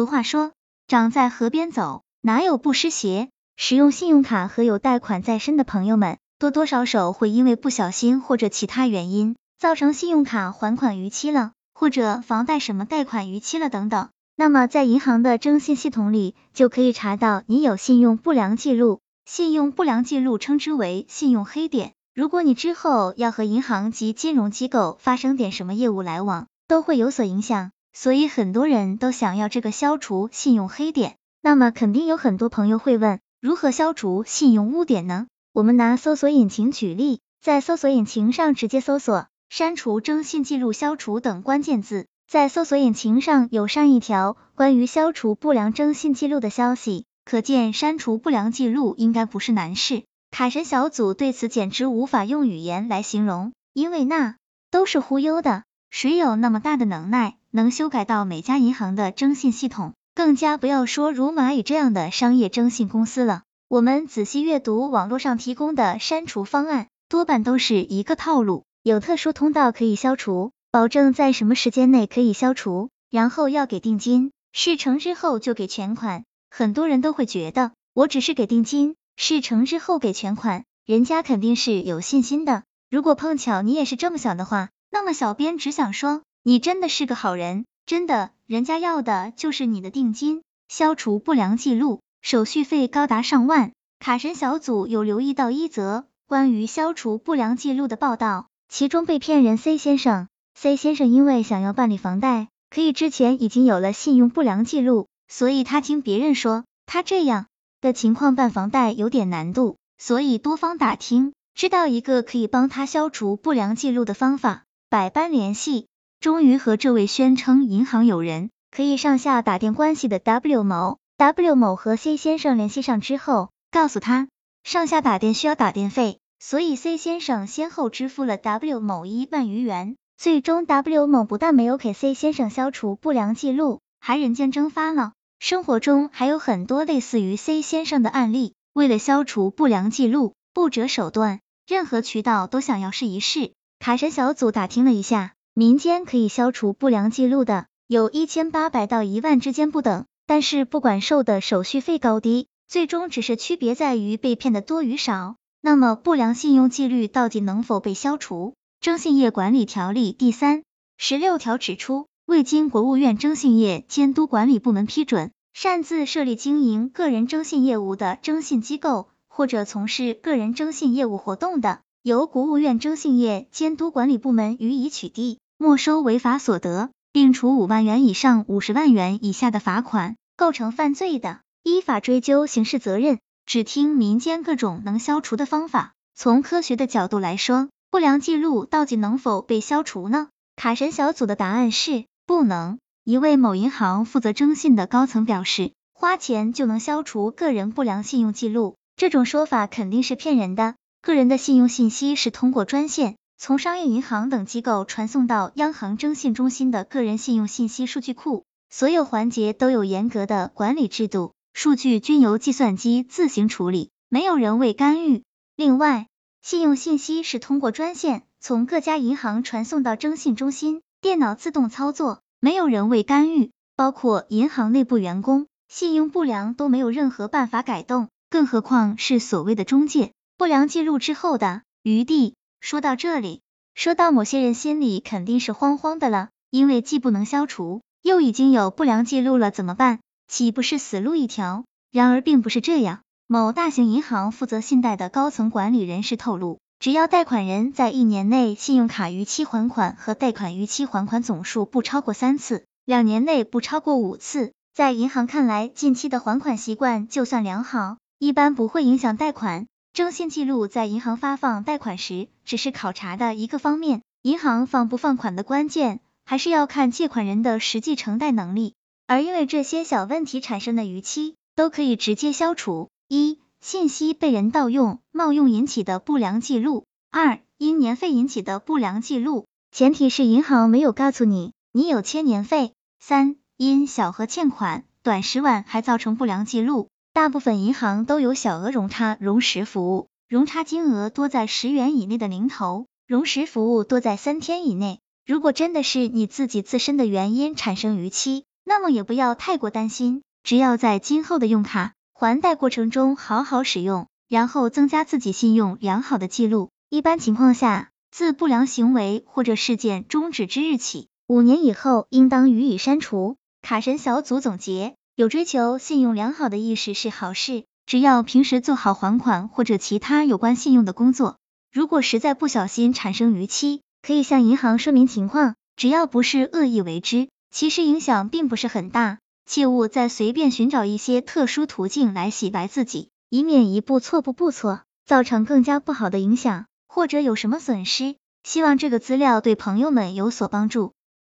俗话说，长在河边走，哪有不湿鞋？使用信用卡和有贷款在身的朋友们，多多少少会因为不小心或者其他原因，造成信用卡还款逾期了，或者房贷什么贷款逾期了等等。那么在银行的征信系统里，就可以查到你有信用不良记录。信用不良记录称之为信用黑点。如果你之后要和银行及金融机构发生点什么业务来往，都会有所影响。所以很多人都想要这个消除信用黑点。那么肯定有很多朋友会问，如何消除信用污点呢？我们拿搜索引擎举例，在搜索引擎上直接搜索“删除征信记录消除”等关键字。在搜索引擎上有上一条关于消除不良征信记录的消息，可见删除不良记录应该不是难事。卡神小组对此简直无法用语言来形容，因为那都是忽悠的。谁有那么大的能耐，能修改到每家银行的征信系统？更加不要说如蚂蚁这样的商业征信公司了。我们仔细阅读网络上提供的删除方案，多半都是一个套路，有特殊通道可以消除。保证在什么时间内可以消除，然后要给定金，事成之后就给全款。很多人都会觉得，我只是给定金，事成之后给全款，人家肯定是有信心的。如果碰巧你也是这么想的话，那么小编只想说，你真的是个好人，真的，人家要的就是你的定金。消除不良记录，手续费高达上万。卡神小组有留意到一则关于消除不良记录的报道，其中被骗人 C 先生。C 先生因为想要办理房贷，可以之前已经有了信用不良记录，所以他听别人说他这样的情况办房贷有点难度，所以多方打听，知道一个可以帮他消除不良记录的方法，百般联系，终于和这位宣称银行有人可以上下打电关系的 W 某，W 某和 C 先生联系上之后，告诉他上下打电需要打电费，所以 C 先生先后支付了 W 某一万余元。最终，W 某不但没有给 C 先生消除不良记录，还人间蒸发了。生活中还有很多类似于 C 先生的案例，为了消除不良记录，不择手段，任何渠道都想要试一试。卡神小组打听了一下，民间可以消除不良记录的，有一千八百到一万之间不等。但是不管收的手续费高低，最终只是区别在于被骗的多与少。那么不良信用记录到底能否被消除？征信业管理条例第三十六条指出，未经国务院征信业监督管理部门批准，擅自设立经营个人征信业务的征信机构，或者从事个人征信业务活动的，由国务院征信业监督管理部门予以取缔，没收违法所得，并处五万元以上五十万元以下的罚款；构成犯罪的，依法追究刑事责任。只听民间各种能消除的方法，从科学的角度来说。不良记录到底能否被消除呢？卡神小组的答案是不能。一位某银行负责征信的高层表示，花钱就能消除个人不良信用记录，这种说法肯定是骗人的。个人的信用信息是通过专线从商业银行等机构传送到央行征信中心的个人信用信息数据库，所有环节都有严格的管理制度，数据均由计算机自行处理，没有人为干预。另外，信用信息是通过专线从各家银行传送到征信中心，电脑自动操作，没有人为干预，包括银行内部员工，信用不良都没有任何办法改动，更何况是所谓的中介。不良记录之后的余地，说到这里，说到某些人心里肯定是慌慌的了，因为既不能消除，又已经有不良记录了，怎么办？岂不是死路一条？然而并不是这样。某大型银行负责信贷的高层管理人士透露，只要贷款人在一年内信用卡逾期还款和贷款逾期还款总数不超过三次，两年内不超过五次，在银行看来，近期的还款习惯就算良好，一般不会影响贷款。征信记录在银行发放贷款时只是考察的一个方面，银行放不放款的关键还是要看借款人的实际承贷能力。而因为这些小问题产生的逾期，都可以直接消除。一、信息被人盗用、冒用引起的不良记录；二、因年费引起的不良记录，前提是银行没有告诉你你有欠年费；三、因小额欠款短十万还造成不良记录，大部分银行都有小额融差融实服务，融差金额多在十元以内的零头，融实服务多在三天以内。如果真的是你自己自身的原因产生逾期，那么也不要太过担心，只要在今后的用卡还贷过程中好好使用，然后增加自己信用良好的记录。一般情况下，自不良行为或者事件终止之日起，五年以后应当予以删除。卡神小组总结：有追求信用良好的意识是好事，只要平时做好还款或者其他有关信用的工作。如果实在不小心产生逾期，可以向银行说明情况，只要不是恶意为之，其实影响并不是很大。切勿再随便寻找一些特殊途径来洗白自己，以免一步错步步错，造成更加不好的影响，或者有什么损失。希望这个资料对朋友们有所帮助。